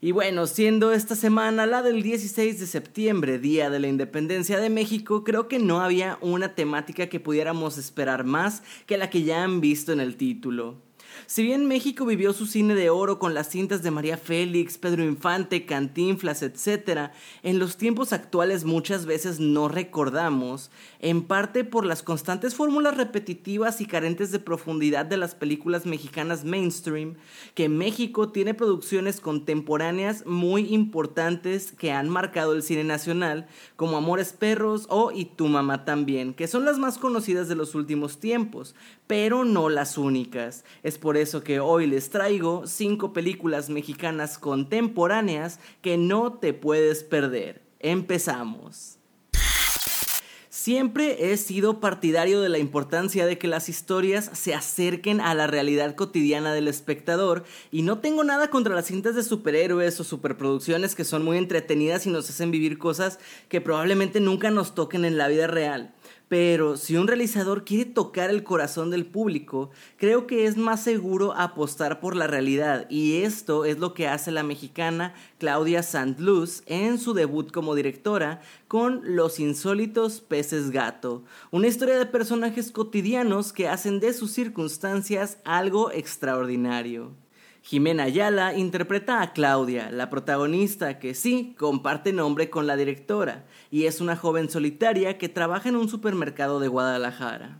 Y bueno, siendo esta semana la del 16 de septiembre, Día de la Independencia de México, creo que no había una temática que pudiéramos esperar más que la que ya han visto en el título. Si bien México vivió su cine de oro con las cintas de María Félix, Pedro Infante, Cantinflas, etc., en los tiempos actuales muchas veces no recordamos, en parte por las constantes fórmulas repetitivas y carentes de profundidad de las películas mexicanas mainstream, que México tiene producciones contemporáneas muy importantes que han marcado el cine nacional, como Amores Perros o Y tu mamá también, que son las más conocidas de los últimos tiempos, pero no las únicas. Por eso que hoy les traigo 5 películas mexicanas contemporáneas que no te puedes perder. Empezamos. Siempre he sido partidario de la importancia de que las historias se acerquen a la realidad cotidiana del espectador y no tengo nada contra las cintas de superhéroes o superproducciones que son muy entretenidas y nos hacen vivir cosas que probablemente nunca nos toquen en la vida real. Pero si un realizador quiere tocar el corazón del público, creo que es más seguro apostar por la realidad y esto es lo que hace la mexicana Claudia Sandluz en su debut como directora con Los insólitos peces gato, una historia de personajes cotidianos que hacen de sus circunstancias algo extraordinario. Jimena Ayala interpreta a Claudia, la protagonista que sí comparte nombre con la directora, y es una joven solitaria que trabaja en un supermercado de Guadalajara.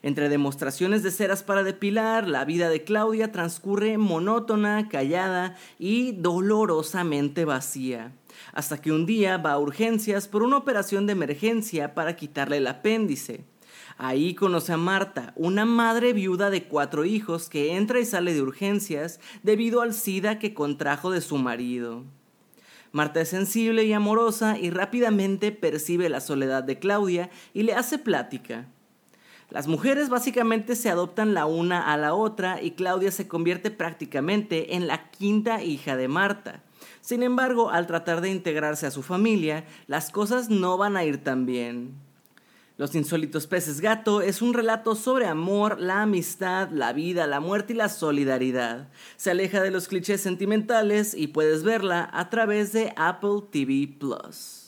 Entre demostraciones de ceras para depilar, la vida de Claudia transcurre monótona, callada y dolorosamente vacía, hasta que un día va a urgencias por una operación de emergencia para quitarle el apéndice. Ahí conoce a Marta, una madre viuda de cuatro hijos que entra y sale de urgencias debido al SIDA que contrajo de su marido. Marta es sensible y amorosa y rápidamente percibe la soledad de Claudia y le hace plática. Las mujeres básicamente se adoptan la una a la otra y Claudia se convierte prácticamente en la quinta hija de Marta. Sin embargo, al tratar de integrarse a su familia, las cosas no van a ir tan bien. Los insólitos peces gato es un relato sobre amor, la amistad, la vida, la muerte y la solidaridad. Se aleja de los clichés sentimentales y puedes verla a través de Apple TV Plus.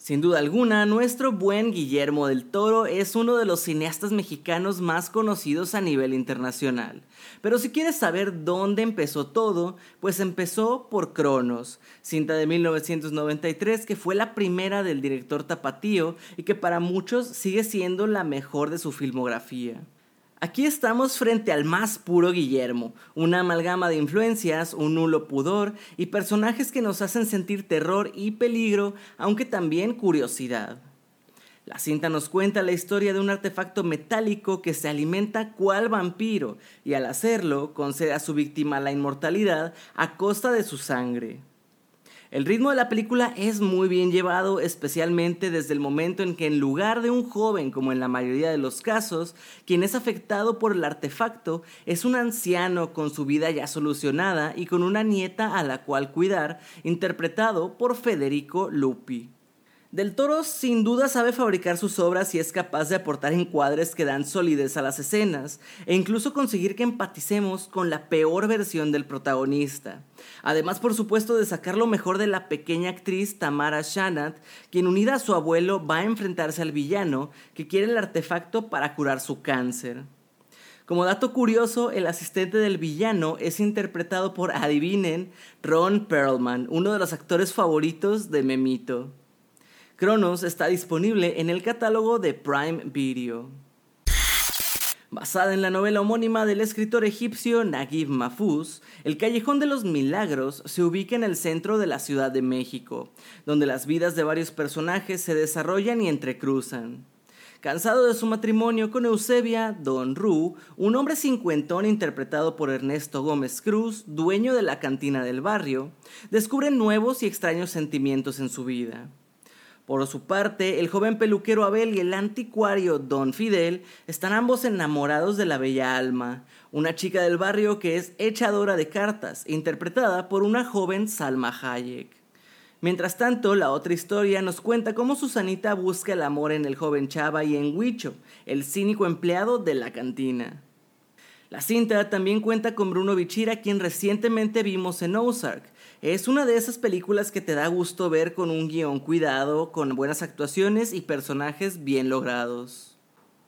Sin duda alguna, nuestro buen Guillermo del Toro es uno de los cineastas mexicanos más conocidos a nivel internacional. Pero si quieres saber dónde empezó todo, pues empezó por Cronos, cinta de 1993 que fue la primera del director Tapatío y que para muchos sigue siendo la mejor de su filmografía. Aquí estamos frente al más puro Guillermo, una amalgama de influencias, un nulo pudor y personajes que nos hacen sentir terror y peligro, aunque también curiosidad. La cinta nos cuenta la historia de un artefacto metálico que se alimenta cual vampiro y al hacerlo concede a su víctima la inmortalidad a costa de su sangre. El ritmo de la película es muy bien llevado, especialmente desde el momento en que en lugar de un joven, como en la mayoría de los casos, quien es afectado por el artefacto es un anciano con su vida ya solucionada y con una nieta a la cual cuidar, interpretado por Federico Lupi. Del Toro sin duda sabe fabricar sus obras y es capaz de aportar encuadres que dan solidez a las escenas e incluso conseguir que empaticemos con la peor versión del protagonista. Además, por supuesto, de sacar lo mejor de la pequeña actriz Tamara Shanat, quien unida a su abuelo va a enfrentarse al villano que quiere el artefacto para curar su cáncer. Como dato curioso, el asistente del villano es interpretado por, adivinen, Ron Perlman, uno de los actores favoritos de Memito. Cronos está disponible en el catálogo de Prime Video. Basada en la novela homónima del escritor egipcio Naguib Mahfouz, El Callejón de los Milagros se ubica en el centro de la Ciudad de México, donde las vidas de varios personajes se desarrollan y entrecruzan. Cansado de su matrimonio con Eusebia Don Ru, un hombre cincuentón interpretado por Ernesto Gómez Cruz, dueño de la cantina del barrio, descubre nuevos y extraños sentimientos en su vida. Por su parte, el joven peluquero Abel y el anticuario Don Fidel están ambos enamorados de la bella Alma, una chica del barrio que es echadora de cartas, interpretada por una joven Salma Hayek. Mientras tanto, la otra historia nos cuenta cómo Susanita busca el amor en el joven Chava y en Huicho, el cínico empleado de la cantina. La cinta también cuenta con Bruno Bichira, quien recientemente vimos en Ozark. Es una de esas películas que te da gusto ver con un guion cuidado, con buenas actuaciones y personajes bien logrados.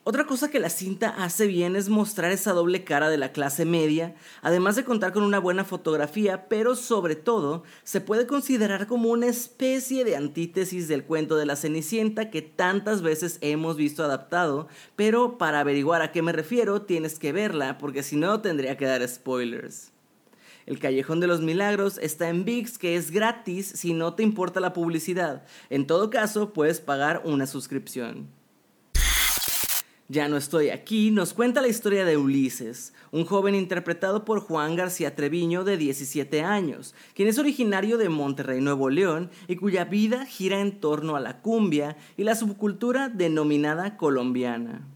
Otra cosa que la cinta hace bien es mostrar esa doble cara de la clase media, además de contar con una buena fotografía, pero sobre todo se puede considerar como una especie de antítesis del cuento de la Cenicienta que tantas veces hemos visto adaptado, pero para averiguar a qué me refiero tienes que verla porque si no tendría que dar spoilers. El Callejón de los Milagros está en VIX, que es gratis si no te importa la publicidad. En todo caso, puedes pagar una suscripción. Ya no estoy aquí nos cuenta la historia de Ulises, un joven interpretado por Juan García Treviño de 17 años, quien es originario de Monterrey, Nuevo León, y cuya vida gira en torno a la cumbia y la subcultura denominada colombiana.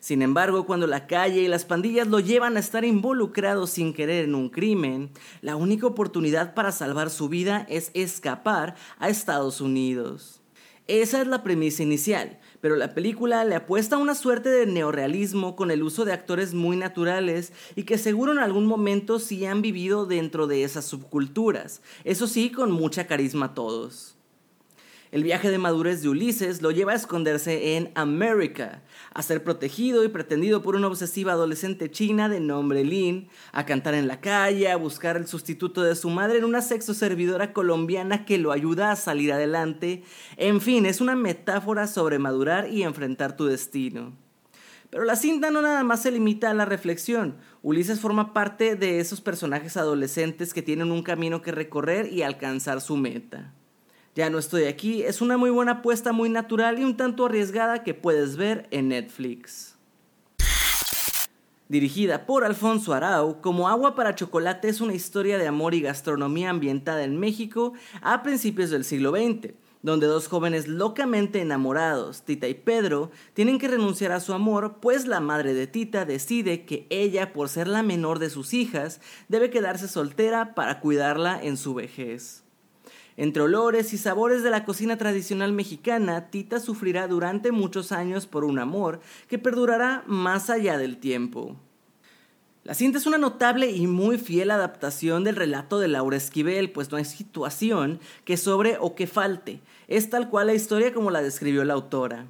Sin embargo, cuando la calle y las pandillas lo llevan a estar involucrado sin querer en un crimen, la única oportunidad para salvar su vida es escapar a Estados Unidos. Esa es la premisa inicial, pero la película le apuesta a una suerte de neorealismo con el uso de actores muy naturales y que seguro en algún momento sí han vivido dentro de esas subculturas, eso sí con mucha carisma todos. El viaje de madurez de Ulises lo lleva a esconderse en América, a ser protegido y pretendido por una obsesiva adolescente china de nombre Lin, a cantar en la calle, a buscar el sustituto de su madre en una sexo servidora colombiana que lo ayuda a salir adelante. En fin, es una metáfora sobre madurar y enfrentar tu destino. Pero la cinta no nada más se limita a la reflexión. Ulises forma parte de esos personajes adolescentes que tienen un camino que recorrer y alcanzar su meta. Ya no estoy aquí es una muy buena apuesta muy natural y un tanto arriesgada que puedes ver en Netflix. Dirigida por Alfonso Arau, Como Agua para Chocolate es una historia de amor y gastronomía ambientada en México a principios del siglo XX, donde dos jóvenes locamente enamorados, Tita y Pedro, tienen que renunciar a su amor, pues la madre de Tita decide que ella, por ser la menor de sus hijas, debe quedarse soltera para cuidarla en su vejez. Entre olores y sabores de la cocina tradicional mexicana, Tita sufrirá durante muchos años por un amor que perdurará más allá del tiempo. La cinta es una notable y muy fiel adaptación del relato de Laura Esquivel, pues no hay situación que sobre o que falte. Es tal cual la historia como la describió la autora.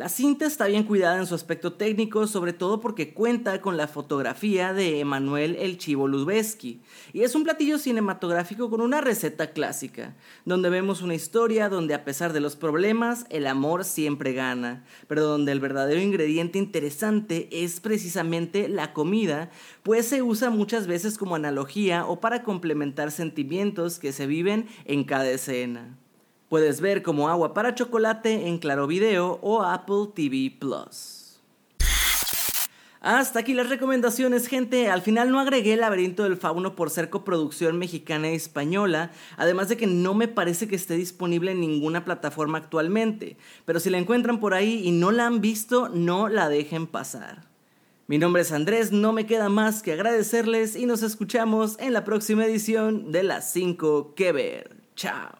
La cinta está bien cuidada en su aspecto técnico, sobre todo porque cuenta con la fotografía de Emanuel El Chivo Lubezki, y es un platillo cinematográfico con una receta clásica, donde vemos una historia donde a pesar de los problemas, el amor siempre gana, pero donde el verdadero ingrediente interesante es precisamente la comida, pues se usa muchas veces como analogía o para complementar sentimientos que se viven en cada escena. Puedes ver como agua para chocolate en Claro Video o Apple TV Plus. Hasta aquí las recomendaciones, gente. Al final no agregué el laberinto del fauno por ser coproducción mexicana y española, además de que no me parece que esté disponible en ninguna plataforma actualmente. Pero si la encuentran por ahí y no la han visto, no la dejen pasar. Mi nombre es Andrés, no me queda más que agradecerles y nos escuchamos en la próxima edición de las 5 que ver. Chao.